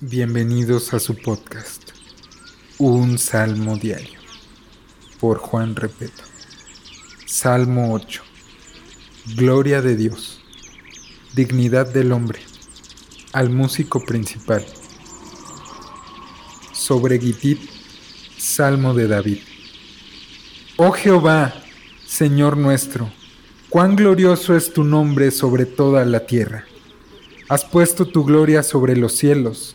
Bienvenidos a su podcast, Un Salmo Diario, por Juan Repeto. Salmo 8. Gloria de Dios, dignidad del hombre, al músico principal. Sobre Gitit, Salmo de David. Oh Jehová, Señor nuestro, cuán glorioso es tu nombre sobre toda la tierra. Has puesto tu gloria sobre los cielos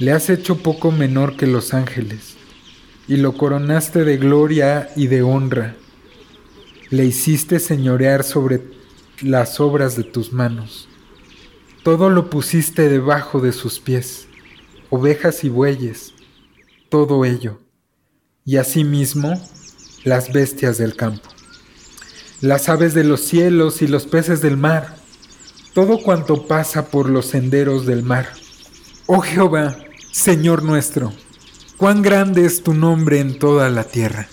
Le has hecho poco menor que los ángeles, y lo coronaste de gloria y de honra. Le hiciste señorear sobre las obras de tus manos. Todo lo pusiste debajo de sus pies, ovejas y bueyes, todo ello, y asimismo las bestias del campo, las aves de los cielos y los peces del mar, todo cuanto pasa por los senderos del mar. Oh Jehová, Señor nuestro, cuán grande es tu nombre en toda la tierra.